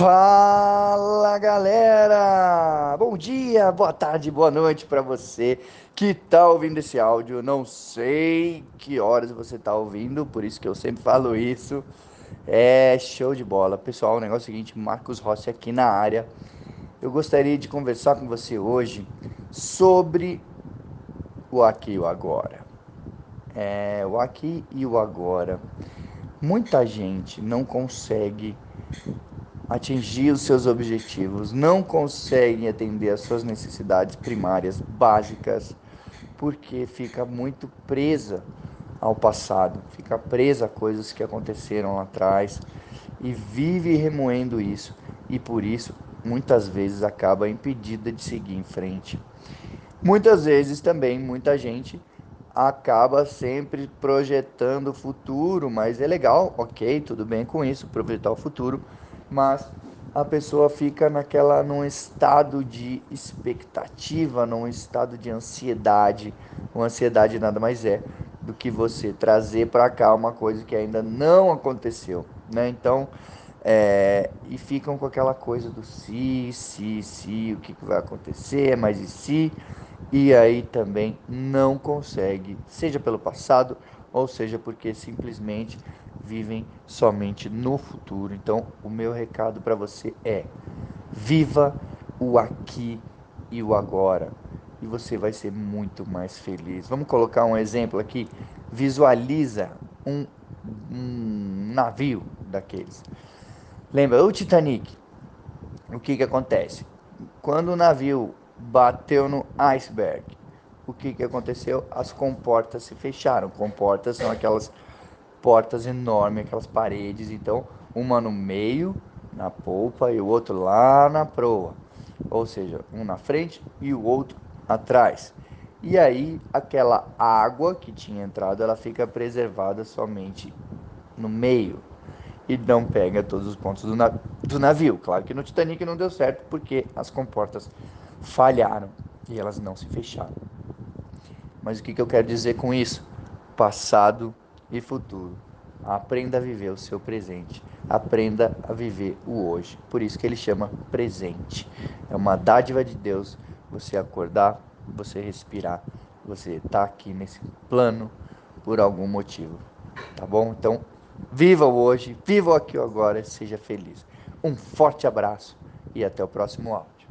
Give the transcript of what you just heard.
Fala galera! Bom dia, boa tarde, boa noite para você que tá ouvindo esse áudio. Não sei que horas você tá ouvindo, por isso que eu sempre falo isso. É show de bola. Pessoal, o negócio é o seguinte, Marcos Rossi aqui na área. Eu gostaria de conversar com você hoje sobre o aqui e o agora. É, o aqui e o agora. Muita gente não consegue atingir os seus objetivos, não conseguem atender às suas necessidades primárias, básicas, porque fica muito presa ao passado, fica presa a coisas que aconteceram lá atrás e vive remoendo isso e por isso muitas vezes acaba impedida de seguir em frente. Muitas vezes também muita gente acaba sempre projetando o futuro, mas é legal, ok, tudo bem com isso, projetar o futuro, mas a pessoa fica naquela num estado de expectativa, num estado de ansiedade. Uma ansiedade nada mais é do que você trazer para cá uma coisa que ainda não aconteceu, né? Então, é, e ficam com aquela coisa do se, se, se, o que, que vai acontecer, mas e se, e aí também não consegue, seja pelo passado ou seja porque simplesmente vivem somente no futuro. Então, o meu recado para você é: viva o aqui e o agora, e você vai ser muito mais feliz. Vamos colocar um exemplo aqui. Visualiza um, um navio daqueles. Lembra o Titanic? O que que acontece? Quando o navio bateu no iceberg, o que que aconteceu? As comportas se fecharam. Comportas são aquelas portas enormes, aquelas paredes. Então, uma no meio, na polpa, e o outro lá na proa. Ou seja, um na frente e o outro atrás. E aí, aquela água que tinha entrado, ela fica preservada somente no meio. E não pega todos os pontos do, do navio. Claro que no Titanic não deu certo, porque as comportas falharam e elas não se fecharam. Mas o que, que eu quero dizer com isso? Passado e futuro. Aprenda a viver o seu presente. Aprenda a viver o hoje. Por isso que ele chama presente. É uma dádiva de Deus você acordar, você respirar, você estar tá aqui nesse plano por algum motivo. Tá bom? Então, viva o hoje, viva o aqui e agora, seja feliz. Um forte abraço e até o próximo áudio.